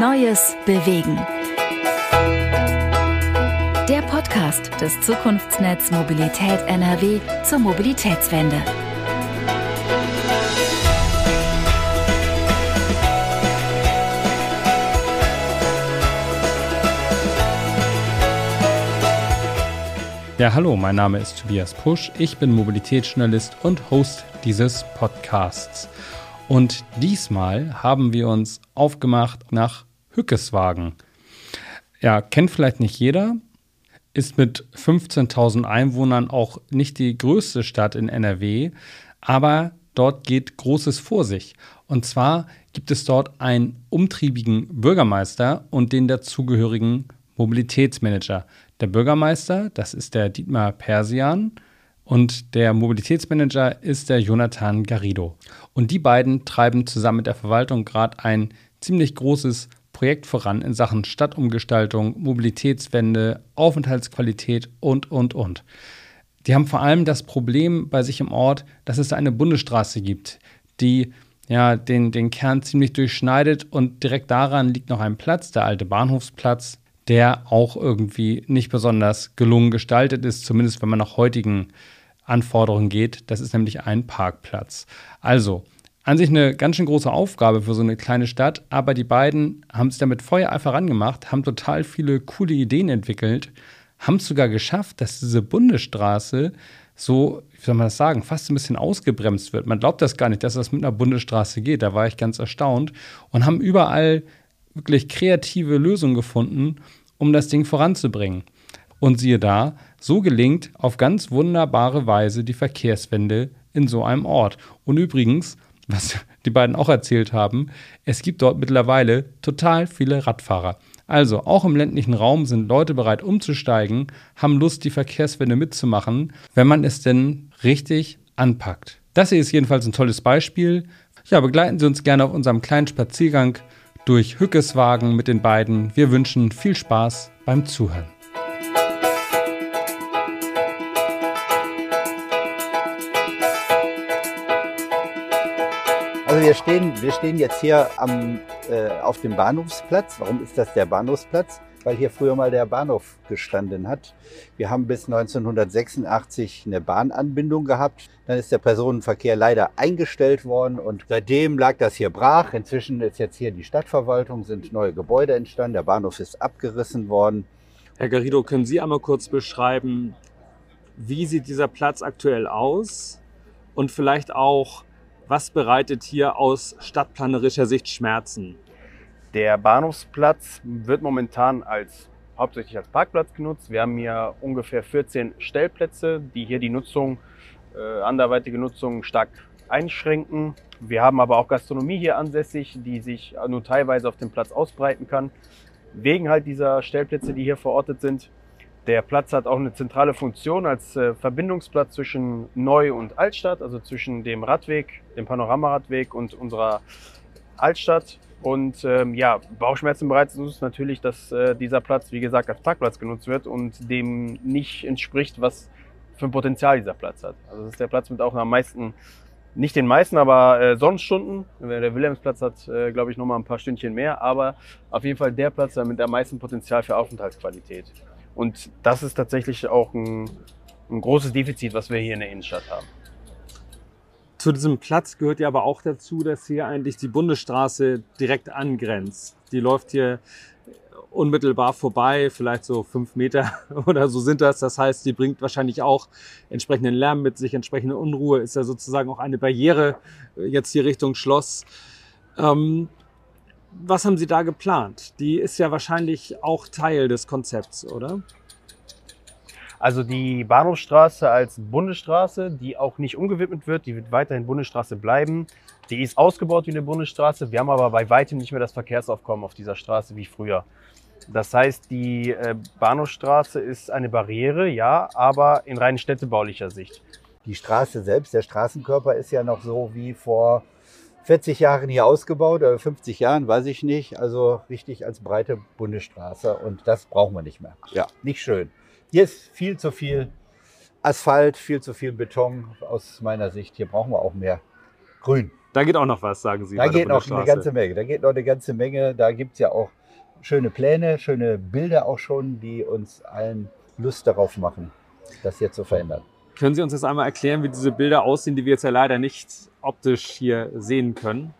Neues bewegen. Der Podcast des Zukunftsnetz Mobilität NRW zur Mobilitätswende. Ja, hallo, mein Name ist Tobias Pusch. Ich bin Mobilitätsjournalist und Host dieses Podcasts. Und diesmal haben wir uns aufgemacht nach Hückeswagen. Ja, kennt vielleicht nicht jeder, ist mit 15.000 Einwohnern auch nicht die größte Stadt in NRW, aber dort geht Großes vor sich. Und zwar gibt es dort einen umtriebigen Bürgermeister und den dazugehörigen Mobilitätsmanager. Der Bürgermeister, das ist der Dietmar Persian, und der Mobilitätsmanager ist der Jonathan Garrido. Und die beiden treiben zusammen mit der Verwaltung gerade ein ziemlich großes Projekt voran in Sachen Stadtumgestaltung, Mobilitätswende, Aufenthaltsqualität und, und, und. Die haben vor allem das Problem bei sich im Ort, dass es eine Bundesstraße gibt, die ja, den, den Kern ziemlich durchschneidet und direkt daran liegt noch ein Platz, der alte Bahnhofsplatz, der auch irgendwie nicht besonders gelungen gestaltet ist, zumindest wenn man nach heutigen Anforderungen geht. Das ist nämlich ein Parkplatz. Also, an sich eine ganz schön große Aufgabe für so eine kleine Stadt, aber die beiden haben es damit Feuereifer rangemacht, haben total viele coole Ideen entwickelt, haben es sogar geschafft, dass diese Bundesstraße so, wie soll man das sagen, fast ein bisschen ausgebremst wird. Man glaubt das gar nicht, dass das mit einer Bundesstraße geht. Da war ich ganz erstaunt und haben überall wirklich kreative Lösungen gefunden, um das Ding voranzubringen. Und siehe da, so gelingt auf ganz wunderbare Weise die Verkehrswende in so einem Ort. Und übrigens, was die beiden auch erzählt haben, es gibt dort mittlerweile total viele Radfahrer. Also auch im ländlichen Raum sind Leute bereit umzusteigen, haben Lust, die Verkehrswende mitzumachen, wenn man es denn richtig anpackt. Das hier ist jedenfalls ein tolles Beispiel. Ja, begleiten Sie uns gerne auf unserem kleinen Spaziergang durch Hückeswagen mit den beiden. Wir wünschen viel Spaß beim Zuhören. Also wir stehen, wir stehen jetzt hier am, äh, auf dem Bahnhofsplatz. Warum ist das der Bahnhofsplatz? Weil hier früher mal der Bahnhof gestanden hat. Wir haben bis 1986 eine Bahnanbindung gehabt. Dann ist der Personenverkehr leider eingestellt worden und seitdem lag das hier brach. Inzwischen ist jetzt hier die Stadtverwaltung, sind neue Gebäude entstanden. Der Bahnhof ist abgerissen worden. Herr Garrido, können Sie einmal kurz beschreiben, wie sieht dieser Platz aktuell aus und vielleicht auch, was bereitet hier aus stadtplanerischer Sicht Schmerzen? Der Bahnhofsplatz wird momentan als hauptsächlich als Parkplatz genutzt. Wir haben hier ungefähr 14 Stellplätze, die hier die Nutzung, äh, anderweitige Nutzung stark einschränken. Wir haben aber auch Gastronomie hier ansässig, die sich nur teilweise auf dem Platz ausbreiten kann. Wegen halt dieser Stellplätze, die hier verortet sind. Der Platz hat auch eine zentrale Funktion als äh, Verbindungsplatz zwischen Neu- und Altstadt, also zwischen dem Radweg, dem Panoramaradweg und unserer Altstadt. Und ähm, ja, Bauchschmerzen bereitet uns natürlich, dass äh, dieser Platz, wie gesagt, als Parkplatz genutzt wird und dem nicht entspricht, was für ein Potenzial dieser Platz hat. Also das ist der Platz mit auch am meisten, nicht den meisten, aber äh, Sonnenstunden. Der Wilhelmsplatz hat, äh, glaube ich, nochmal ein paar Stündchen mehr, aber auf jeden Fall der Platz mit am meisten Potenzial für Aufenthaltsqualität. Und das ist tatsächlich auch ein, ein großes Defizit, was wir hier in der Innenstadt haben. Zu diesem Platz gehört ja aber auch dazu, dass hier eigentlich die Bundesstraße direkt angrenzt. Die läuft hier unmittelbar vorbei, vielleicht so fünf Meter oder so sind das. Das heißt, die bringt wahrscheinlich auch entsprechenden Lärm mit sich, entsprechende Unruhe. Ist ja sozusagen auch eine Barriere jetzt hier Richtung Schloss. Ähm, was haben Sie da geplant? Die ist ja wahrscheinlich auch Teil des Konzepts, oder? Also die Bahnhofstraße als Bundesstraße, die auch nicht umgewidmet wird, die wird weiterhin Bundesstraße bleiben. Die ist ausgebaut wie eine Bundesstraße. Wir haben aber bei weitem nicht mehr das Verkehrsaufkommen auf dieser Straße wie früher. Das heißt, die äh, Bahnhofstraße ist eine Barriere, ja, aber in rein städtebaulicher Sicht. Die Straße selbst, der Straßenkörper ist ja noch so wie vor 40 Jahren hier ausgebaut, oder 50 Jahren, weiß ich nicht. Also richtig als breite Bundesstraße und das brauchen wir nicht mehr. Ja, nicht schön. Hier ist viel zu viel Asphalt, viel zu viel Beton aus meiner Sicht. Hier brauchen wir auch mehr Grün. Da geht auch noch was, sagen Sie. Da geht noch eine ganze Menge. Da geht noch eine ganze Menge. Da gibt es ja auch schöne Pläne, schöne Bilder auch schon, die uns allen Lust darauf machen, das hier zu verändern. Können Sie uns jetzt einmal erklären, wie diese Bilder aussehen, die wir jetzt ja leider nicht optisch hier sehen können?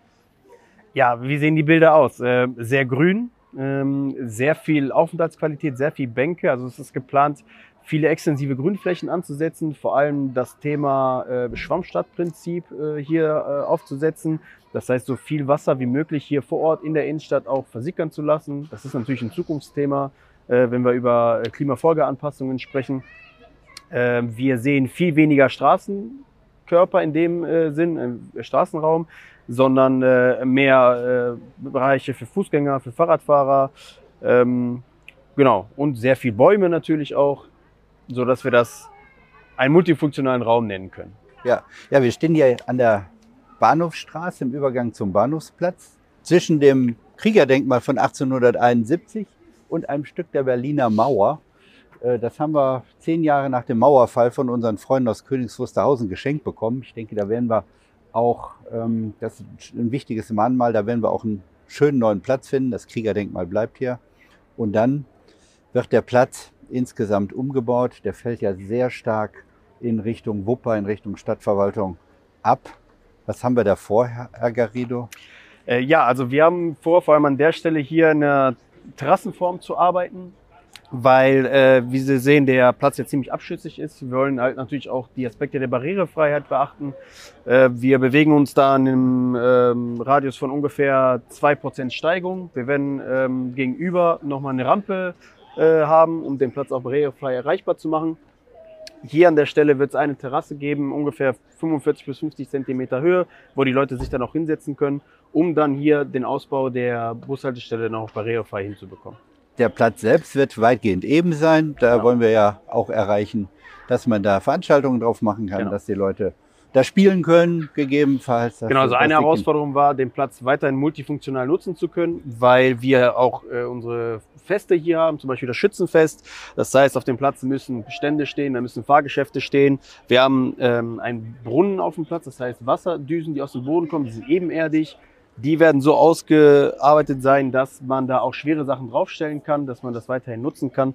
Ja, wie sehen die Bilder aus? Äh, sehr grün, ähm, sehr viel Aufenthaltsqualität, sehr viel Bänke. Also es ist geplant, viele extensive Grünflächen anzusetzen, vor allem das Thema äh, Schwammstadtprinzip äh, hier äh, aufzusetzen. Das heißt, so viel Wasser wie möglich hier vor Ort in der Innenstadt auch versickern zu lassen. Das ist natürlich ein Zukunftsthema, wenn wir über Klimafolgeanpassungen sprechen. Äh, wir sehen viel weniger Straßenkörper in dem äh, Sinn, im Straßenraum, sondern äh, mehr äh, Bereiche für Fußgänger, für Fahrradfahrer. Ähm, genau, und sehr viel Bäume natürlich auch so dass wir das einen multifunktionalen Raum nennen können. Ja, ja wir stehen hier an der Bahnhofstraße im Übergang zum Bahnhofsplatz zwischen dem Kriegerdenkmal von 1871 und einem Stück der Berliner Mauer. Äh, das haben wir zehn Jahre nach dem Mauerfall von unseren Freunden aus Königs Wusterhausen geschenkt bekommen. Ich denke, da werden wir auch, ähm, das ist ein wichtiges Mahnmal, da werden wir auch einen schönen neuen Platz finden. Das Kriegerdenkmal bleibt hier. Und dann wird der Platz insgesamt umgebaut. Der fällt ja sehr stark in Richtung Wupper, in Richtung Stadtverwaltung ab. Was haben wir da vor, Herr Garrido? Äh, ja, also wir haben vor, vor allem an der Stelle hier eine Terrassenform zu arbeiten, weil, äh, wie Sie sehen, der Platz ja ziemlich abschüssig ist. Wir wollen halt natürlich auch die Aspekte der Barrierefreiheit beachten. Äh, wir bewegen uns da in einem ähm, Radius von ungefähr zwei Prozent Steigung. Wir werden ähm, gegenüber nochmal eine Rampe äh, haben, um den Platz auch barrierefrei erreichbar zu machen. Hier an der Stelle wird es eine Terrasse geben, ungefähr 45 bis 50 Zentimeter Höhe, wo die Leute sich dann auch hinsetzen können, um dann hier den Ausbau der Bushaltestelle noch barrierefrei hinzubekommen. Der Platz selbst wird weitgehend eben sein. Da genau. wollen wir ja auch erreichen, dass man da Veranstaltungen drauf machen kann, genau. dass die Leute da spielen können, gegebenenfalls. Genau, also eine Herausforderung war, den Platz weiterhin multifunktional nutzen zu können, weil wir auch äh, unsere Feste hier haben, zum Beispiel das Schützenfest. Das heißt, auf dem Platz müssen Stände stehen, da müssen Fahrgeschäfte stehen. Wir haben ähm, einen Brunnen auf dem Platz, das heißt Wasserdüsen, die aus dem Boden kommen, die sind ebenerdig. Die werden so ausgearbeitet sein, dass man da auch schwere Sachen draufstellen kann, dass man das weiterhin nutzen kann.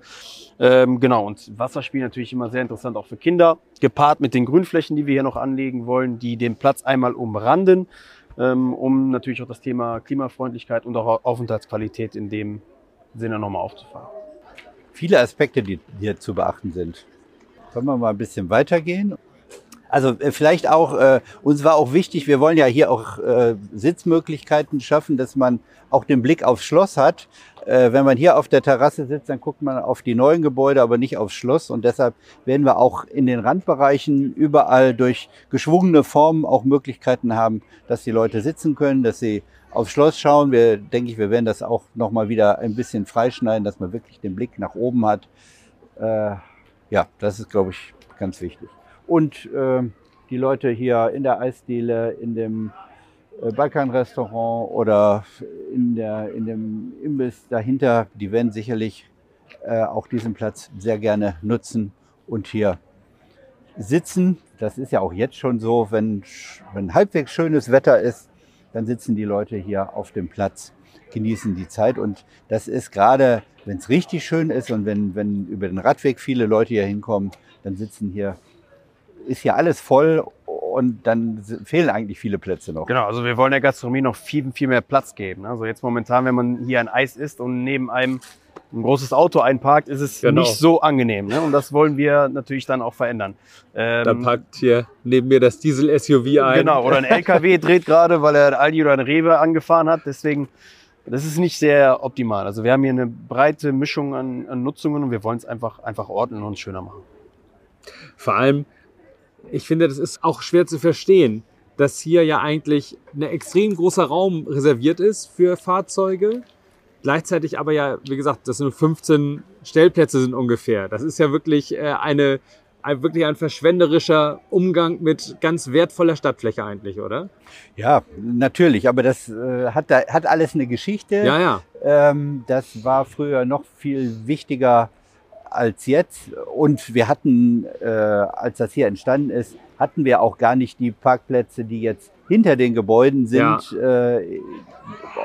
Ähm, genau, und Wasserspiel natürlich immer sehr interessant auch für Kinder, gepaart mit den Grünflächen, die wir hier noch anlegen wollen, die den Platz einmal umranden, ähm, um natürlich auch das Thema Klimafreundlichkeit und auch Aufenthaltsqualität in dem Sinne nochmal aufzufahren. Viele Aspekte, die hier zu beachten sind. Können wir mal ein bisschen weitergehen? Also äh, vielleicht auch, äh, uns war auch wichtig, wir wollen ja hier auch äh, Sitzmöglichkeiten schaffen, dass man auch den Blick aufs Schloss hat. Äh, wenn man hier auf der Terrasse sitzt, dann guckt man auf die neuen Gebäude, aber nicht aufs Schloss. Und deshalb werden wir auch in den Randbereichen überall durch geschwungene Formen auch Möglichkeiten haben, dass die Leute sitzen können, dass sie aufs Schloss schauen. Wir denke ich, wir werden das auch nochmal wieder ein bisschen freischneiden, dass man wirklich den Blick nach oben hat. Äh, ja, das ist, glaube ich, ganz wichtig. Und äh, die Leute hier in der Eisdiele, in dem äh, Balkanrestaurant oder in, der, in dem Imbiss dahinter, die werden sicherlich äh, auch diesen Platz sehr gerne nutzen und hier sitzen. Das ist ja auch jetzt schon so, wenn, wenn halbwegs schönes Wetter ist, dann sitzen die Leute hier auf dem Platz, genießen die Zeit. Und das ist gerade, wenn es richtig schön ist und wenn, wenn über den Radweg viele Leute hier hinkommen, dann sitzen hier ist hier alles voll und dann fehlen eigentlich viele Plätze noch. Genau, also wir wollen der Gastronomie noch viel, viel mehr Platz geben. Also jetzt momentan, wenn man hier ein Eis isst und neben einem ein großes Auto einparkt, ist es genau. nicht so angenehm. Ne? Und das wollen wir natürlich dann auch verändern. Ähm, da parkt hier neben mir das Diesel-SUV ein. Genau, oder ein LKW dreht gerade, weil er Aldi oder ein Rewe angefahren hat. Deswegen, das ist nicht sehr optimal. Also wir haben hier eine breite Mischung an, an Nutzungen und wir wollen es einfach, einfach ordnen und schöner machen. Vor allem, ich finde, das ist auch schwer zu verstehen, dass hier ja eigentlich ein extrem großer Raum reserviert ist für Fahrzeuge. Gleichzeitig aber ja, wie gesagt, das sind 15 Stellplätze sind ungefähr. Das ist ja wirklich äh, eine, ein, wirklich ein verschwenderischer Umgang mit ganz wertvoller Stadtfläche eigentlich, oder? Ja, natürlich. Aber das äh, hat, hat alles eine Geschichte. Ja, ja. Ähm, das war früher noch viel wichtiger als jetzt. Und wir hatten, äh, als das hier entstanden ist, hatten wir auch gar nicht die Parkplätze, die jetzt hinter den Gebäuden sind. Ja. Äh,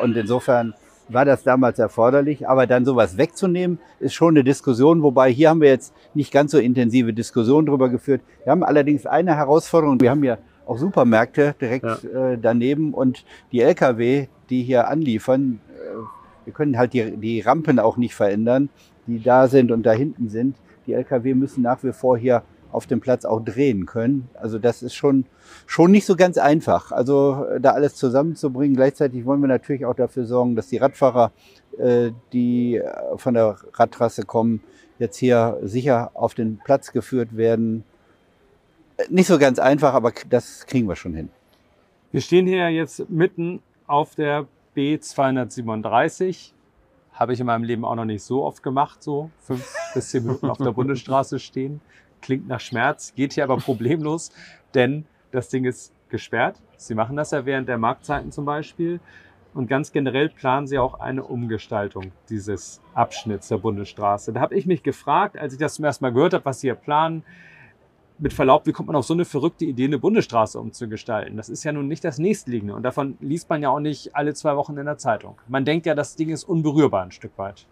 und insofern war das damals erforderlich. Aber dann sowas wegzunehmen, ist schon eine Diskussion. Wobei hier haben wir jetzt nicht ganz so intensive Diskussionen drüber geführt. Wir haben allerdings eine Herausforderung. Wir haben ja auch Supermärkte direkt ja. äh, daneben und die Lkw, die hier anliefern, äh, wir können halt die, die Rampen auch nicht verändern, die da sind und da hinten sind. Die Lkw müssen nach wie vor hier auf dem Platz auch drehen können. Also das ist schon, schon nicht so ganz einfach. Also äh, da alles zusammenzubringen. Gleichzeitig wollen wir natürlich auch dafür sorgen, dass die Radfahrer, äh, die äh, von der Radtrasse kommen, jetzt hier sicher auf den Platz geführt werden. Nicht so ganz einfach, aber das kriegen wir schon hin. Wir stehen hier jetzt mitten auf der B237. Habe ich in meinem Leben auch noch nicht so oft gemacht, so fünf bis zehn Minuten auf der Bundesstraße stehen. Klingt nach Schmerz, geht hier aber problemlos, denn das Ding ist gesperrt. Sie machen das ja während der Marktzeiten zum Beispiel. Und ganz generell planen sie auch eine Umgestaltung dieses Abschnitts der Bundesstraße. Da habe ich mich gefragt, als ich das zum ersten Mal gehört habe, was sie hier planen, mit Verlaub, wie kommt man auf so eine verrückte Idee, eine Bundesstraße umzugestalten? Das ist ja nun nicht das nächstliegende und davon liest man ja auch nicht alle zwei Wochen in der Zeitung. Man denkt ja, das Ding ist unberührbar ein Stück weit.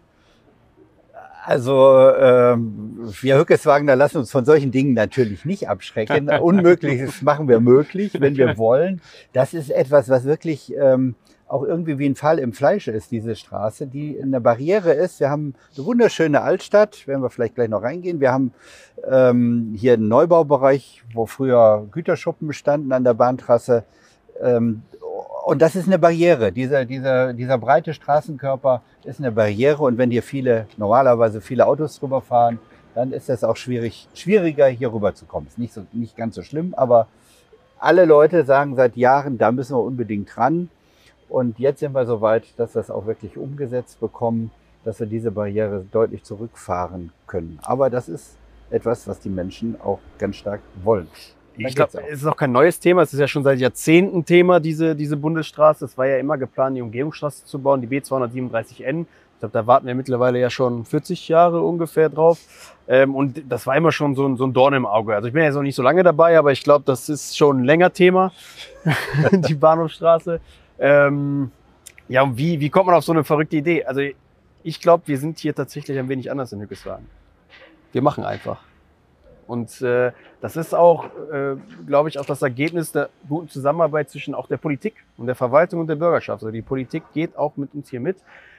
Also ähm, wir Hückeswagner lassen uns von solchen Dingen natürlich nicht abschrecken. Unmögliches machen wir möglich, wenn wir wollen. Das ist etwas, was wirklich ähm, auch irgendwie wie ein Fall im Fleisch ist, diese Straße, die eine Barriere ist. Wir haben eine wunderschöne Altstadt, werden wir vielleicht gleich noch reingehen. Wir haben ähm, hier einen Neubaubereich, wo früher Güterschuppen bestanden an der Bahntrasse. Ähm, und das ist eine Barriere. Dieser, dieser, dieser breite Straßenkörper ist eine Barriere. Und wenn hier viele, normalerweise viele Autos drüber fahren, dann ist es auch schwierig, schwieriger, hier rüber zu kommen. Ist nicht, so, nicht ganz so schlimm, aber alle Leute sagen seit Jahren, da müssen wir unbedingt dran. Und jetzt sind wir so weit, dass wir es auch wirklich umgesetzt bekommen, dass wir diese Barriere deutlich zurückfahren können. Aber das ist etwas, was die Menschen auch ganz stark wollen. Ich glaube, es ist auch kein neues Thema. Es ist ja schon seit Jahrzehnten Thema, diese, diese Bundesstraße. Es war ja immer geplant, die Umgehungsstraße zu bauen, die B237N. Ich glaube, da warten wir mittlerweile ja schon 40 Jahre ungefähr drauf. Ähm, und das war immer schon so ein, so ein Dorn im Auge. Also ich bin ja jetzt noch nicht so lange dabei, aber ich glaube, das ist schon ein länger Thema, die Bahnhofstraße. Ähm, ja, und wie, wie kommt man auf so eine verrückte Idee? Also ich glaube, wir sind hier tatsächlich ein wenig anders in Hückeswagen. Wir machen einfach. Und äh, das ist auch, äh, glaube ich, auch das Ergebnis der guten Zusammenarbeit zwischen auch der Politik und der Verwaltung und der Bürgerschaft. Also die Politik geht auch mit uns hier mit,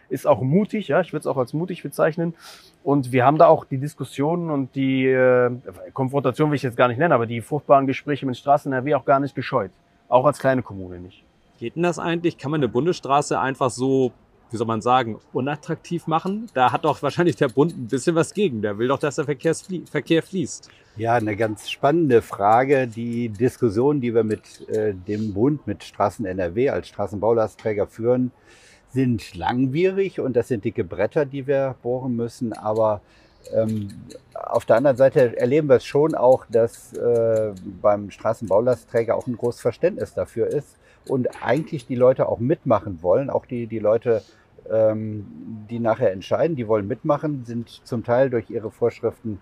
ist auch mutig, ja, ich würde es auch als mutig bezeichnen. Und wir haben da auch die Diskussionen und die äh, Konfrontation will ich jetzt gar nicht nennen, aber die fruchtbaren Gespräche mit Straßen NRW auch gar nicht gescheut. Auch als kleine Kommune nicht. Geht denn das eigentlich? Kann man eine Bundesstraße einfach so, wie soll man sagen, unattraktiv machen? Da hat doch wahrscheinlich der Bund ein bisschen was gegen. Der will doch, dass der Verkehr fließt. Ja, eine ganz spannende Frage. Die Diskussion, die wir mit äh, dem Bund, mit Straßen NRW als Straßenbaulastträger führen, sind langwierig und das sind dicke Bretter, die wir bohren müssen. Aber ähm, auf der anderen Seite erleben wir es schon auch, dass äh, beim Straßenbaulastträger auch ein großes Verständnis dafür ist, und eigentlich die Leute auch mitmachen wollen, auch die, die Leute, ähm, die nachher entscheiden, die wollen mitmachen, sind zum Teil durch ihre Vorschriften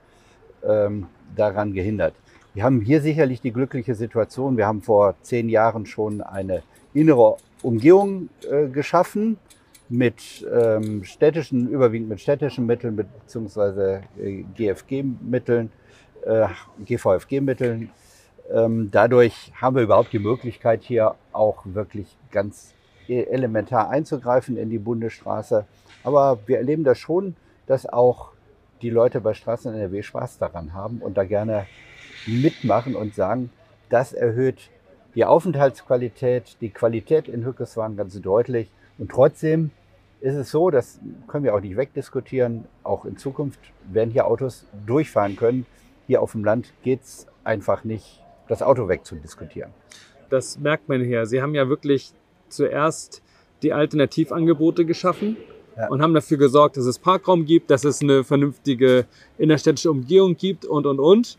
ähm, daran gehindert. Wir haben hier sicherlich die glückliche Situation, wir haben vor zehn Jahren schon eine innere Umgehung äh, geschaffen mit ähm, städtischen, überwiegend mit städtischen Mitteln beziehungsweise äh, GFG-Mitteln, äh, GVFG-Mitteln dadurch haben wir überhaupt die Möglichkeit, hier auch wirklich ganz e-, elementar einzugreifen in die Bundesstraße. Aber wir erleben das schon, dass auch die Leute bei Straßen NRW Spaß daran haben und da gerne mitmachen und sagen, das erhöht die Aufenthaltsqualität, die Qualität in Hückeswagen ganz deutlich. Und trotzdem ist es so, das können wir auch nicht wegdiskutieren, auch in Zukunft werden hier Autos durchfahren können. Hier auf dem Land geht es einfach nicht das Auto wegzudiskutieren. Das merkt man hier. Sie haben ja wirklich zuerst die Alternativangebote geschaffen ja. und haben dafür gesorgt, dass es Parkraum gibt, dass es eine vernünftige innerstädtische Umgehung gibt und, und, und.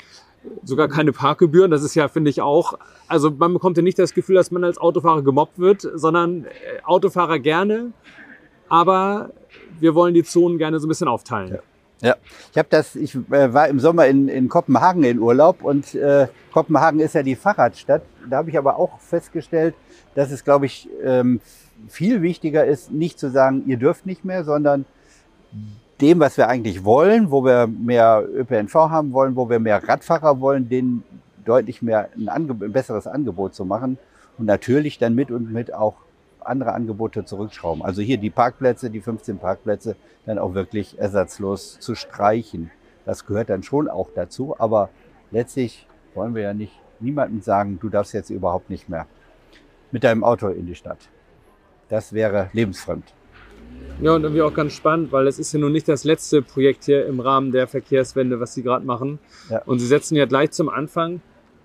Sogar keine Parkgebühren. Das ist ja, finde ich, auch, also man bekommt ja nicht das Gefühl, dass man als Autofahrer gemobbt wird, sondern äh, Autofahrer gerne, aber wir wollen die Zonen gerne so ein bisschen aufteilen. Ja. Ja, ich habe das, ich äh, war im Sommer in, in Kopenhagen in Urlaub und äh, Kopenhagen ist ja die Fahrradstadt. Da habe ich aber auch festgestellt, dass es, glaube ich, ähm, viel wichtiger ist, nicht zu sagen, ihr dürft nicht mehr, sondern dem, was wir eigentlich wollen, wo wir mehr ÖPNV haben wollen, wo wir mehr Radfahrer wollen, denen deutlich mehr ein, ein besseres Angebot zu machen und natürlich dann mit und mit auch andere Angebote zurückschrauben. Also hier die Parkplätze, die 15 Parkplätze, dann auch wirklich ersatzlos zu streichen. Das gehört dann schon auch dazu, aber letztlich wollen wir ja nicht niemandem sagen, du darfst jetzt überhaupt nicht mehr mit deinem Auto in die Stadt. Das wäre lebensfremd. Ja, und irgendwie auch ganz spannend, weil es ist ja nun nicht das letzte Projekt hier im Rahmen der Verkehrswende, was Sie gerade machen. Ja. Und Sie setzen ja gleich zum Anfang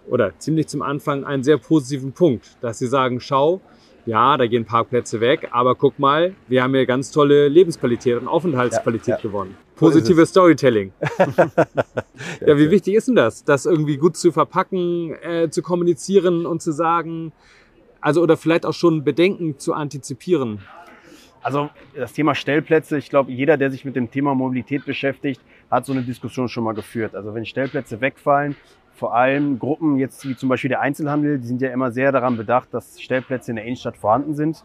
oder ziemlich zum Anfang einen sehr positiven Punkt, dass Sie sagen, schau, ja, da gehen Parkplätze weg, aber guck mal, wir haben hier ganz tolle Lebensqualität und Aufenthaltsqualität ja, ja. gewonnen. Positives Storytelling. ja, wie wichtig ist denn das, das irgendwie gut zu verpacken, äh, zu kommunizieren und zu sagen, also oder vielleicht auch schon Bedenken zu antizipieren? Also das Thema Stellplätze, ich glaube, jeder, der sich mit dem Thema Mobilität beschäftigt, hat so eine Diskussion schon mal geführt. Also wenn Stellplätze wegfallen, vor allem Gruppen jetzt wie zum Beispiel der Einzelhandel, die sind ja immer sehr daran bedacht, dass Stellplätze in der Innenstadt vorhanden sind.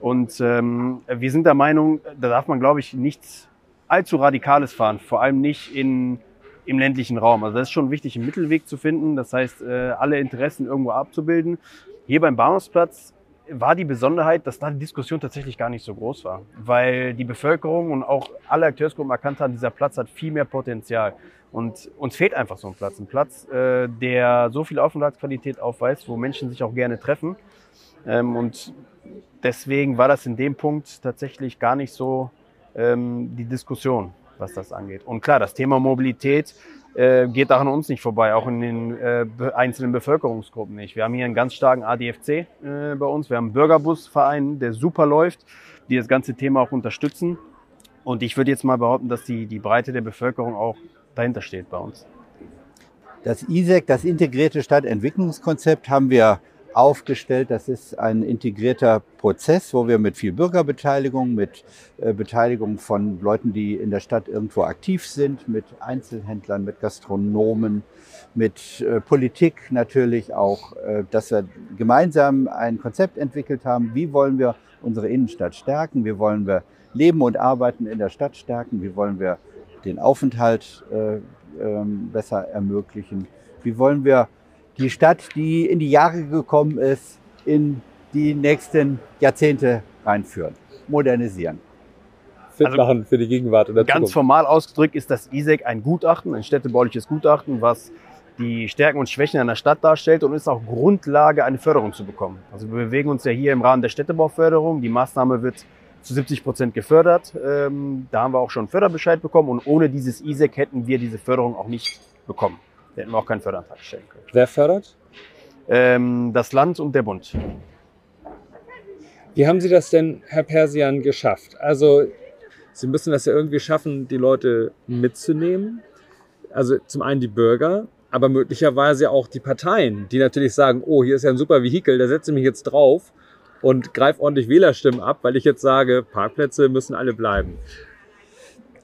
Und ähm, wir sind der Meinung, da darf man, glaube ich, nichts allzu Radikales fahren, vor allem nicht in, im ländlichen Raum. Also das ist schon wichtig, einen Mittelweg zu finden, das heißt, äh, alle Interessen irgendwo abzubilden. Hier beim Bahnhofsplatz war die Besonderheit, dass da die Diskussion tatsächlich gar nicht so groß war, weil die Bevölkerung und auch alle Akteursgruppen erkannt haben, dieser Platz hat viel mehr Potenzial. Und uns fehlt einfach so ein Platz. Ein Platz, äh, der so viel Aufenthaltsqualität aufweist, wo Menschen sich auch gerne treffen. Ähm, und deswegen war das in dem Punkt tatsächlich gar nicht so ähm, die Diskussion, was das angeht. Und klar, das Thema Mobilität äh, geht auch an uns nicht vorbei, auch in den äh, einzelnen Bevölkerungsgruppen nicht. Wir haben hier einen ganz starken ADFC äh, bei uns. Wir haben einen Bürgerbusverein, der super läuft, die das ganze Thema auch unterstützen. Und ich würde jetzt mal behaupten, dass die, die Breite der Bevölkerung auch dahinter steht bei uns. Das ISEC, das integrierte Stadtentwicklungskonzept, haben wir aufgestellt. Das ist ein integrierter Prozess, wo wir mit viel Bürgerbeteiligung, mit äh, Beteiligung von Leuten, die in der Stadt irgendwo aktiv sind, mit Einzelhändlern, mit Gastronomen, mit äh, Politik natürlich auch, äh, dass wir gemeinsam ein Konzept entwickelt haben. Wie wollen wir unsere Innenstadt stärken? Wie wollen wir Leben und Arbeiten in der Stadt stärken? Wie wollen wir den Aufenthalt äh, ähm, besser ermöglichen? Wie wollen wir die Stadt, die in die Jahre gekommen ist, in die nächsten Jahrzehnte reinführen, modernisieren. Fit also machen für die Gegenwart. Oder ganz Zukunft. formal ausgedrückt ist das ISEC ein Gutachten, ein städtebauliches Gutachten, was die Stärken und Schwächen einer Stadt darstellt und ist auch Grundlage, eine Förderung zu bekommen. Also wir bewegen uns ja hier im Rahmen der Städtebauförderung. Die Maßnahme wird zu 70 Prozent gefördert. Ähm, da haben wir auch schon einen Förderbescheid bekommen und ohne dieses ISEC hätten wir diese Förderung auch nicht bekommen. Da hätten wir auch keinen Förderantrag stellen können. Wer fördert? Ähm, das Land und der Bund. Wie haben Sie das denn, Herr Persian, geschafft? Also, Sie müssen das ja irgendwie schaffen, die Leute mitzunehmen. Also zum einen die Bürger, aber möglicherweise auch die Parteien, die natürlich sagen, oh, hier ist ja ein super Vehikel, da setze ich mich jetzt drauf und greife ordentlich Wählerstimmen ab, weil ich jetzt sage, Parkplätze müssen alle bleiben.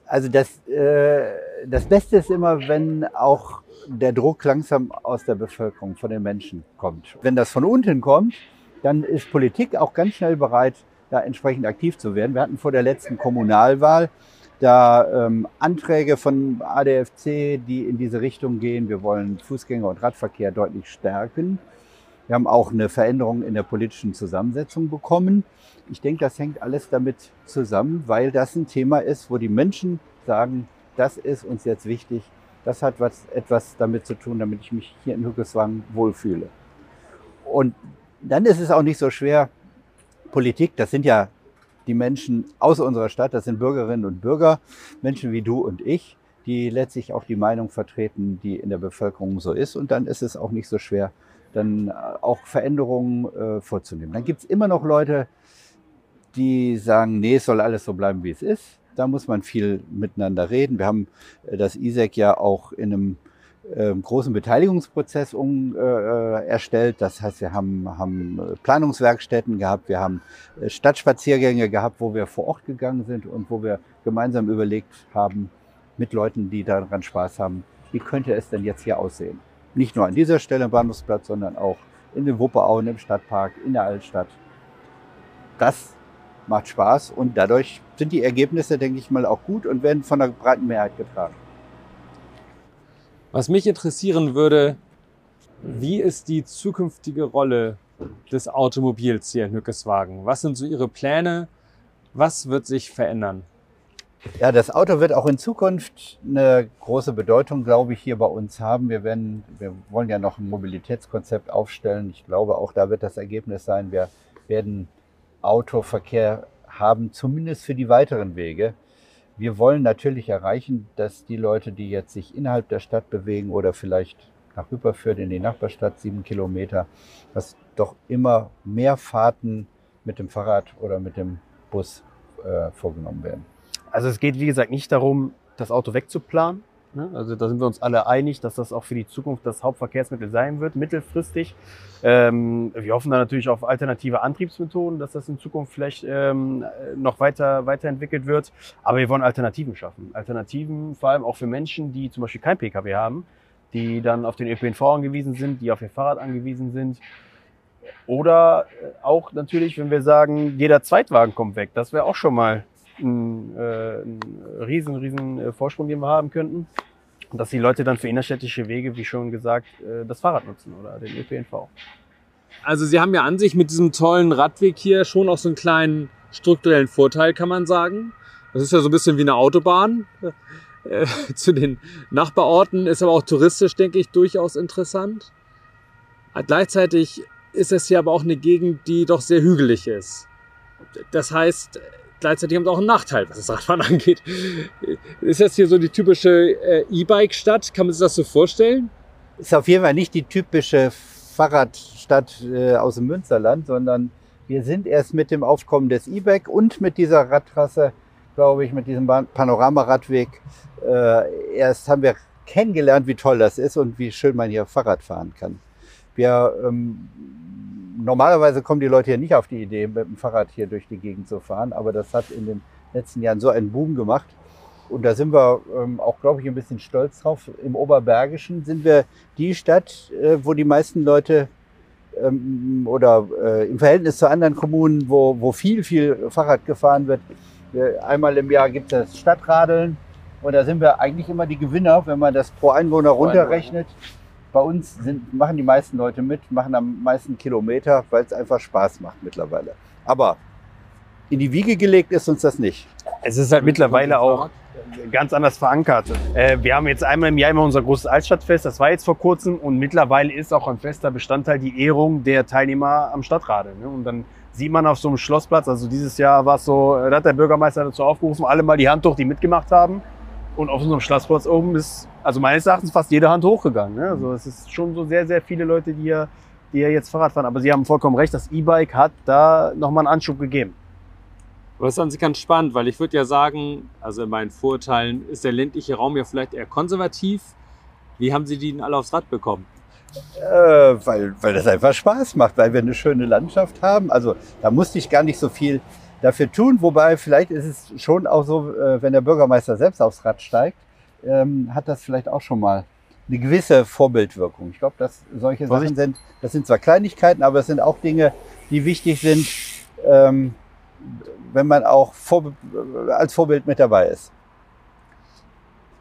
Also das, äh, das Beste ist immer, wenn auch der Druck langsam aus der Bevölkerung, von den Menschen kommt. Wenn das von unten kommt, dann ist Politik auch ganz schnell bereit, da entsprechend aktiv zu werden. Wir hatten vor der letzten Kommunalwahl da ähm, Anträge von ADFC, die in diese Richtung gehen. Wir wollen Fußgänger- und Radverkehr deutlich stärken. Wir haben auch eine Veränderung in der politischen Zusammensetzung bekommen. Ich denke, das hängt alles damit zusammen, weil das ein Thema ist, wo die Menschen sagen, das ist uns jetzt wichtig, das hat was, etwas damit zu tun, damit ich mich hier in Hückeswagen wohlfühle. Und dann ist es auch nicht so schwer, Politik, das sind ja die Menschen aus unserer Stadt, das sind Bürgerinnen und Bürger, Menschen wie du und ich, die letztlich auch die Meinung vertreten, die in der Bevölkerung so ist. Und dann ist es auch nicht so schwer, dann auch Veränderungen äh, vorzunehmen. Dann gibt es immer noch Leute, die sagen, nee, es soll alles so bleiben, wie es ist. Da muss man viel miteinander reden. Wir haben äh, das ISEC ja auch in einem äh, großen Beteiligungsprozess um, äh, äh, erstellt. Das heißt, wir haben, haben äh, Planungswerkstätten gehabt, wir haben Stadtspaziergänge gehabt, wo wir vor Ort gegangen sind und wo wir gemeinsam überlegt haben, mit Leuten, die daran Spaß haben, wie könnte es denn jetzt hier aussehen? Nicht nur an dieser Stelle am Bahnhofsplatz, sondern auch in den Wuppeauen, im Stadtpark, in der Altstadt. Das macht Spaß und dadurch sind die Ergebnisse, denke ich mal, auch gut und werden von der breiten Mehrheit getragen. Was mich interessieren würde, wie ist die zukünftige Rolle des Automobils hier in Hückeswagen? Was sind so Ihre Pläne? Was wird sich verändern? Ja, das Auto wird auch in Zukunft eine große Bedeutung, glaube ich, hier bei uns haben. Wir, werden, wir wollen ja noch ein Mobilitätskonzept aufstellen. Ich glaube, auch da wird das Ergebnis sein, wir werden Autoverkehr haben, zumindest für die weiteren Wege. Wir wollen natürlich erreichen, dass die Leute, die jetzt sich innerhalb der Stadt bewegen oder vielleicht nach Rüberfürth in die Nachbarstadt, sieben Kilometer, dass doch immer mehr Fahrten mit dem Fahrrad oder mit dem Bus äh, vorgenommen werden. Also es geht, wie gesagt, nicht darum, das Auto wegzuplanen. Ne? Also da sind wir uns alle einig, dass das auch für die Zukunft das Hauptverkehrsmittel sein wird, mittelfristig. Ähm, wir hoffen da natürlich auf alternative Antriebsmethoden, dass das in Zukunft vielleicht ähm, noch weiter weiterentwickelt wird. Aber wir wollen Alternativen schaffen. Alternativen vor allem auch für Menschen, die zum Beispiel kein Pkw haben, die dann auf den ÖPNV angewiesen sind, die auf ihr Fahrrad angewiesen sind. Oder auch natürlich, wenn wir sagen, jeder Zweitwagen kommt weg. Das wäre auch schon mal ein, äh, ein riesen, riesen äh, Vorsprung, den wir haben könnten. Dass die Leute dann für innerstädtische Wege, wie schon gesagt, äh, das Fahrrad nutzen oder den ÖPNV. Also Sie haben ja an sich mit diesem tollen Radweg hier schon auch so einen kleinen strukturellen Vorteil, kann man sagen. Das ist ja so ein bisschen wie eine Autobahn. Äh, zu den Nachbarorten ist aber auch touristisch, denke ich, durchaus interessant. Gleichzeitig ist es hier aber auch eine Gegend, die doch sehr hügelig ist. Das heißt, gleichzeitig haben sie auch einen Nachteil, was das Radfahren angeht. Ist das hier so die typische äh, E-Bike-Stadt? Kann man sich das so vorstellen? Ist auf jeden Fall nicht die typische Fahrradstadt äh, aus dem Münsterland, sondern wir sind erst mit dem Aufkommen des E-Bike und mit dieser Radtrasse, glaube ich, mit diesem Panoramaradweg, äh, erst haben wir kennengelernt, wie toll das ist und wie schön man hier Fahrrad fahren kann. Wir ähm, normalerweise kommen die Leute hier nicht auf die Idee, mit dem Fahrrad hier durch die Gegend zu fahren, aber das hat in den letzten Jahren so einen Boom gemacht. Und da sind wir ähm, auch, glaube ich, ein bisschen stolz drauf. Im Oberbergischen sind wir die Stadt, äh, wo die meisten Leute ähm, oder äh, im Verhältnis zu anderen Kommunen, wo, wo viel, viel Fahrrad gefahren wird. Einmal im Jahr gibt es das Stadtradeln und da sind wir eigentlich immer die Gewinner, wenn man das pro Einwohner runterrechnet. Bei uns sind, machen die meisten Leute mit, machen am meisten Kilometer, weil es einfach Spaß macht mittlerweile. Aber in die Wiege gelegt ist uns das nicht. Es ist halt mittlerweile auch ganz anders verankert. Äh, wir haben jetzt einmal im Jahr immer unser großes Altstadtfest, das war jetzt vor kurzem und mittlerweile ist auch ein fester Bestandteil die Ehrung der Teilnehmer am Stadtrade. Ne? Und dann sieht man auf so einem Schlossplatz, also dieses Jahr war es so, da hat der Bürgermeister dazu aufgerufen, alle mal die Hand hoch, die mitgemacht haben. Und auf unserem Schlossplatz oben ist, also meines Erachtens, fast jede Hand hochgegangen. Ne? Also es ist schon so sehr, sehr viele Leute, die hier, die hier jetzt Fahrrad fahren. Aber Sie haben vollkommen recht, das E-Bike hat da nochmal einen Anschub gegeben. Aber das ist an sich ganz spannend, weil ich würde ja sagen, also in meinen Vorurteilen ist der ländliche Raum ja vielleicht eher konservativ. Wie haben Sie die denn alle aufs Rad bekommen? Äh, weil, weil das einfach Spaß macht, weil wir eine schöne Landschaft haben. Also da musste ich gar nicht so viel dafür tun. Wobei vielleicht ist es schon auch so, äh, wenn der Bürgermeister selbst aufs Rad steigt, ähm, hat das vielleicht auch schon mal eine gewisse Vorbildwirkung. Ich glaube, dass solche Was Sachen sind, das sind zwar Kleinigkeiten, aber es sind auch Dinge, die wichtig sind, ähm, wenn man auch vor, als Vorbild mit dabei ist.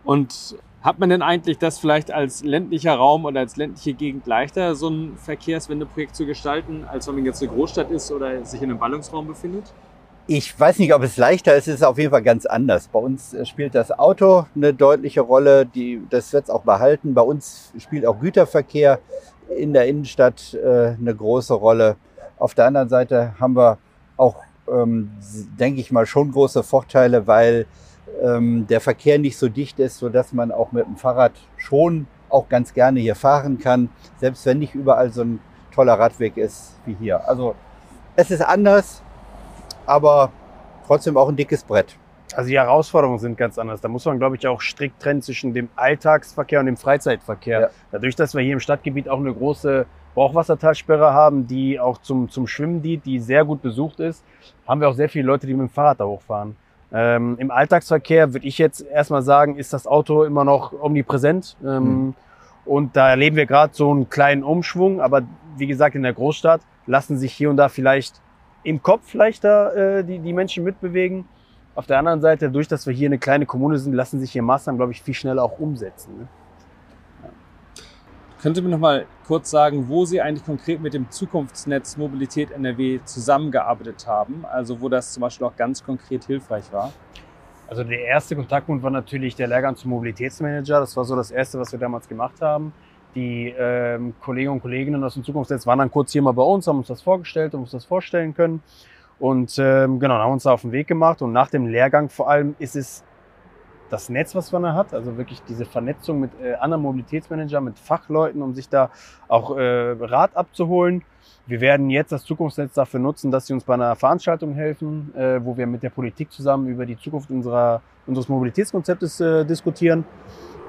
Und hat man denn eigentlich das vielleicht als ländlicher Raum oder als ländliche Gegend leichter, so ein Verkehrswendeprojekt zu gestalten, als wenn man jetzt eine Großstadt ist oder sich in einem Ballungsraum befindet? Ich weiß nicht, ob es leichter ist, es ist auf jeden Fall ganz anders. Bei uns äh, spielt das Auto eine deutliche Rolle, die, das wird es auch behalten. Bei uns spielt auch Güterverkehr in der Innenstadt äh, eine große Rolle. Auf der anderen Seite haben wir auch, ähm, denke ich mal, schon große Vorteile, weil ähm, der Verkehr nicht so dicht ist, sodass man auch mit dem Fahrrad schon auch ganz gerne hier fahren kann, selbst wenn nicht überall so ein toller Radweg ist wie hier. Also es ist anders, aber trotzdem auch ein dickes Brett. Also die Herausforderungen sind ganz anders. Da muss man, glaube ich, auch strikt trennen zwischen dem Alltagsverkehr und dem Freizeitverkehr. Ja. Dadurch, dass wir hier im Stadtgebiet auch eine große Brauchwassertalsperre haben, die auch zum, zum Schwimmen dient, die sehr gut besucht ist, haben wir auch sehr viele Leute, die mit dem Fahrrad da hochfahren. Ähm, Im Alltagsverkehr würde ich jetzt erstmal sagen, ist das Auto immer noch omnipräsent. Ähm, Mhm. Und da erleben wir gerade so einen kleinen Umschwung. Aber wie gesagt, in der Großstadt lassen sich hier und da vielleicht im Kopf leichter äh, die, die Menschen mitbewegen. Auf der anderen Seite, durch dass wir hier eine kleine Kommune sind, lassen sich hier Maßnahmen, glaube ich, viel schneller auch umsetzen. Ne? Könnt ihr mir noch mal kurz sagen, wo Sie eigentlich konkret mit dem Zukunftsnetz Mobilität NRW zusammengearbeitet haben? Also wo das zum Beispiel auch ganz konkret hilfreich war? Also der erste Kontaktpunkt war natürlich der Lehrgang zum Mobilitätsmanager. Das war so das Erste, was wir damals gemacht haben. Die ähm, Kollegen und Kolleginnen aus dem Zukunftsnetz waren dann kurz hier mal bei uns, haben uns das vorgestellt und uns das vorstellen können. Und ähm, genau, haben uns da auf den Weg gemacht. Und nach dem Lehrgang vor allem ist es das Netz, was man da hat, also wirklich diese Vernetzung mit äh, anderen Mobilitätsmanagern, mit Fachleuten, um sich da auch äh, Rat abzuholen. Wir werden jetzt das Zukunftsnetz dafür nutzen, dass sie uns bei einer Veranstaltung helfen, äh, wo wir mit der Politik zusammen über die Zukunft unserer, unseres Mobilitätskonzeptes äh, diskutieren.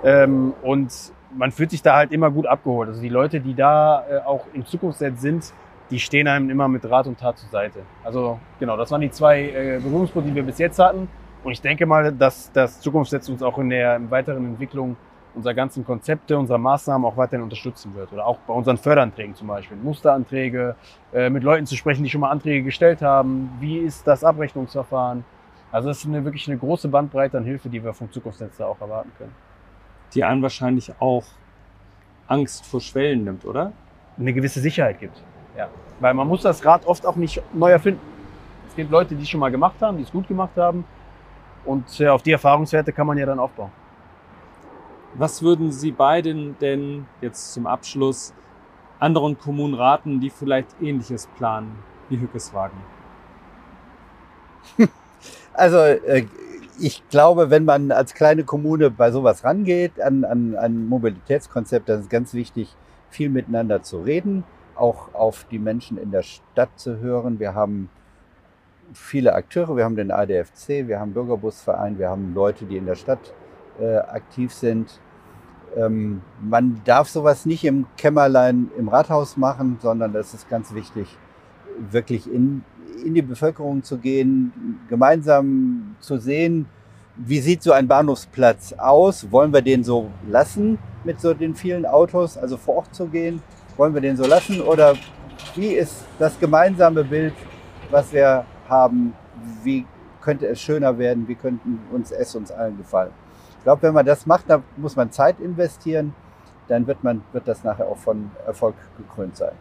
Ähm, und man fühlt sich da halt immer gut abgeholt. Also die Leute, die da äh, auch im Zukunftsnetz sind, die stehen einem immer mit Rat und Tat zur Seite. Also genau, das waren die zwei äh, Berührungspunkte, die wir bis jetzt hatten. Und ich denke mal, dass das Zukunftsnetz uns auch in der in weiteren Entwicklung unserer ganzen Konzepte, unserer Maßnahmen auch weiterhin unterstützen wird. Oder auch bei unseren Förderanträgen zum Beispiel. Musteranträge, äh, mit Leuten zu sprechen, die schon mal Anträge gestellt haben. Wie ist das Abrechnungsverfahren? Also das ist eine, wirklich eine große Bandbreite an Hilfe, die wir vom Zukunftsnetz da auch erwarten können. Die einen wahrscheinlich auch Angst vor Schwellen nimmt, oder? Eine gewisse Sicherheit gibt. Ja. Weil man muss das Rad oft auch nicht neu erfinden. Es gibt Leute, die es schon mal gemacht haben, die es gut gemacht haben. Und äh, auf die Erfahrungswerte kann man ja dann aufbauen. Was würden Sie beiden denn jetzt zum Abschluss anderen Kommunen raten, die vielleicht Ähnliches planen wie Hückeswagen? Also äh, ich glaube, wenn man als kleine Kommune bei sowas rangeht, an, an ein Mobilitätskonzept, dann ist ganz wichtig, viel miteinander zu reden, auch auf die Menschen in der Stadt zu hören. Wir haben viele Akteure, wir haben den ADFC, wir haben Bürgerbusverein, wir haben Leute, die in der Stadt äh, aktiv sind. Ähm, man darf sowas nicht im Kämmerlein im Rathaus machen, sondern das ist ganz wichtig, wirklich in, in die Bevölkerung zu gehen, gemeinsam zu sehen, wie sieht so ein Bahnhofsplatz aus? Wollen wir den so lassen mit so den vielen Autos, also vor Ort zu gehen? Wollen wir den so lassen oder wie ist das gemeinsame Bild, was wir haben? Wie könnte es schöner werden? Wie könnten uns es uns allen gefallen? Ich glaube, wenn man das macht, da muss man Zeit investieren, dann wird, man, wird das nachher auch von Erfolg gekrönt sein.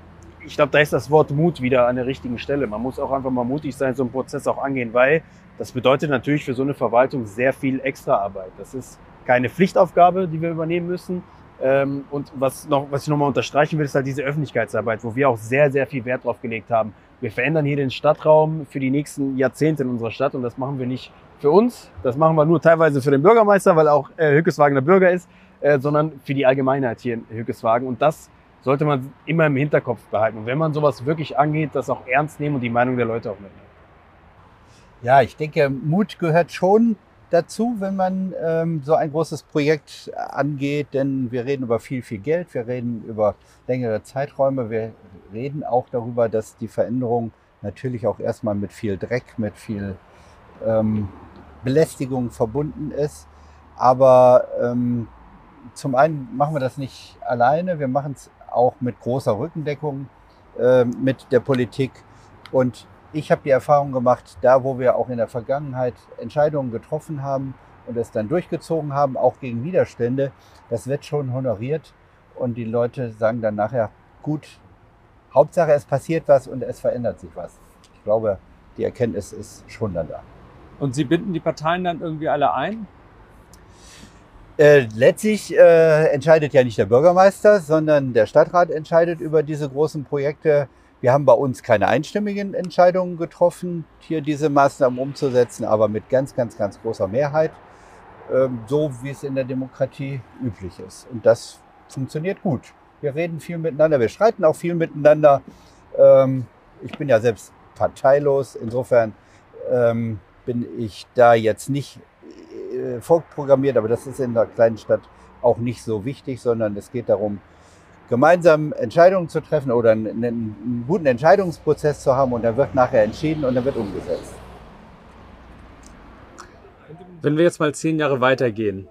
Ich glaube, da ist das Wort Mut wieder an der richtigen Stelle. Man muss auch einfach mal mutig sein, so einen Prozess auch angehen, weil das bedeutet natürlich für so eine Verwaltung sehr viel Extraarbeit. Das ist keine Pflichtaufgabe, die wir übernehmen müssen. Ähm, und was, noch, was ich nochmal unterstreichen will, ist halt diese Öffentlichkeitsarbeit, wo wir auch sehr, sehr viel Wert drauf gelegt haben. Wir verändern hier den Stadtraum für die nächsten Jahrzehnte in unserer Stadt und das machen wir nicht für uns, das machen wir nur teilweise für den Bürgermeister, weil auch äh, Hückeswagen der Bürger ist, äh, sondern für die Allgemeinheit hier in Hückeswagen. Und das sollte man immer im Hinterkopf behalten. Und wenn man sowas wirklich angeht, das auch ernst nehmen und die Meinung der Leute auch mitnehmen. Ja, ich denke, Mut gehört schon dazu, wenn man ähm, so ein großes Projekt angeht, denn wir reden über viel, viel Geld, wir reden über längere Zeiträume, wir reden auch darüber, dass die Veränderung natürlich auch erstmal mit viel Dreck, mit viel ähm, Belästigung verbunden ist. Aber ähm, zum einen machen wir das nicht alleine, wir machen es auch mit großer Rückendeckung äh, mit der Politik. Und ich habe die Erfahrung gemacht, da wo wir auch in der Vergangenheit Entscheidungen getroffen haben und es dann durchgezogen haben, auch gegen Widerstände, das wird schon honoriert und die Leute sagen dann nachher, gut, Hauptsache es passiert was und es verändert sich was. Ich glaube, die Erkenntnis ist schon dann da. Und Sie binden die Parteien dann irgendwie alle ein? Äh, letztlich äh, entscheidet ja nicht der Bürgermeister, sondern der Stadtrat entscheidet über diese großen Projekte. Wir haben bei uns keine einstimmigen Entscheidungen getroffen, hier diese Maßnahmen umzusetzen, aber mit ganz, ganz, ganz großer Mehrheit, ähm, so wie es in der Demokratie üblich ist. Und das funktioniert gut. Wir reden viel miteinander, wir streiten auch viel miteinander. Ähm, ich bin ja selbst parteilos, insofern ähm, bin ich da jetzt nicht äh, vorprogrammiert, aber das ist in der kleinen Stadt auch nicht so wichtig, sondern es geht darum, gemeinsam Entscheidungen zu treffen oder einen, einen guten Entscheidungsprozess zu haben und dann wird nachher entschieden und dann wird umgesetzt. Wenn wir jetzt mal zehn Jahre weitergehen,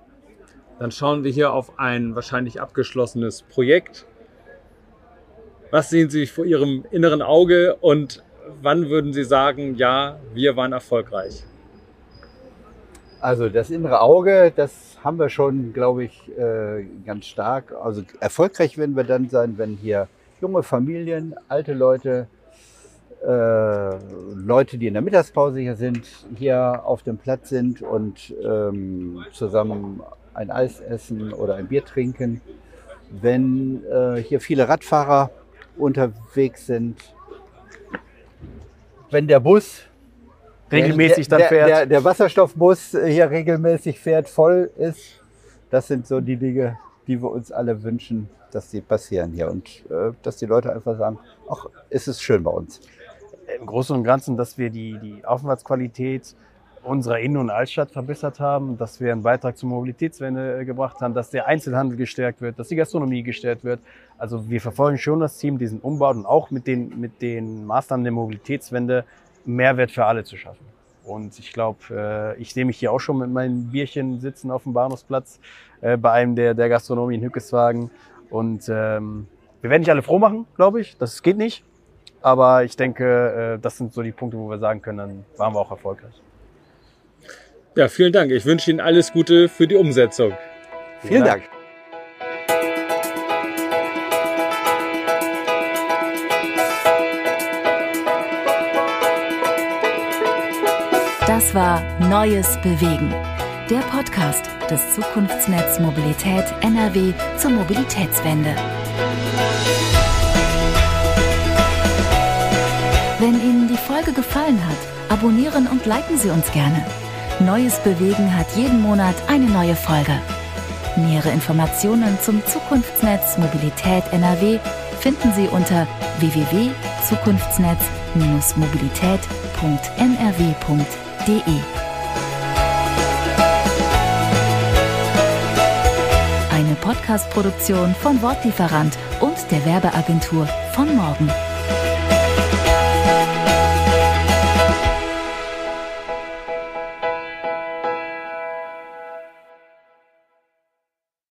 dann schauen wir hier auf ein wahrscheinlich abgeschlossenes Projekt. Was sehen Sie vor Ihrem inneren Auge und wann würden Sie sagen, ja, wir waren erfolgreich? Also das innere Auge, das haben wir schon, glaube ich, äh, ganz stark. Also erfolgreich werden wir dann sein, wenn hier junge Familien, alte Leute, äh, Leute, die in der Mittagspause hier sind, hier auf dem Platz sind und ähm, zusammen ein Eis essen oder ein Bier trinken. Wenn äh, hier viele Radfahrer unterwegs sind, wenn der Bus Regelmäßig der, dann fährt. Der, der Wasserstoffbus hier regelmäßig fährt, voll ist. Das sind so die Dinge, die wir uns alle wünschen, dass sie passieren hier und äh, dass die Leute einfach sagen, ach, ist es schön bei uns. Im Großen und Ganzen, dass wir die, die Aufenthaltsqualität unserer Innen- und Altstadt verbessert haben, dass wir einen Beitrag zur Mobilitätswende äh, gebracht haben, dass der Einzelhandel gestärkt wird, dass die Gastronomie gestärkt wird. Also wir verfolgen schon das Team, diesen Umbau und auch mit den, mit den Maßnahmen der Mobilitätswende Mehrwert für alle zu schaffen. Und ich glaube, äh, ich sehe mich hier auch schon mit meinem Bierchen sitzen auf dem Bahnhofsplatz äh, bei einem der, der Gastronomie in Hückeswagen. Und ähm, wir werden nicht alle froh machen, glaube ich. Das geht nicht. Aber ich denke, äh, das sind so die Punkte, wo wir sagen können, dann waren wir auch erfolgreich. Ja, vielen Dank. Ich wünsche Ihnen alles Gute für die Umsetzung. Vielen Dank. Das war Neues Bewegen. Der Podcast des Zukunftsnetz Mobilität NRW zur Mobilitätswende. Wenn Ihnen die Folge gefallen hat, abonnieren und liken Sie uns gerne. Neues Bewegen hat jeden Monat eine neue Folge. Nähere Informationen zum Zukunftsnetz Mobilität NRW finden Sie unter www.zukunftsnetz-mobilität.nrw.de. Eine Podcast-Produktion von Wortlieferant und der Werbeagentur von morgen.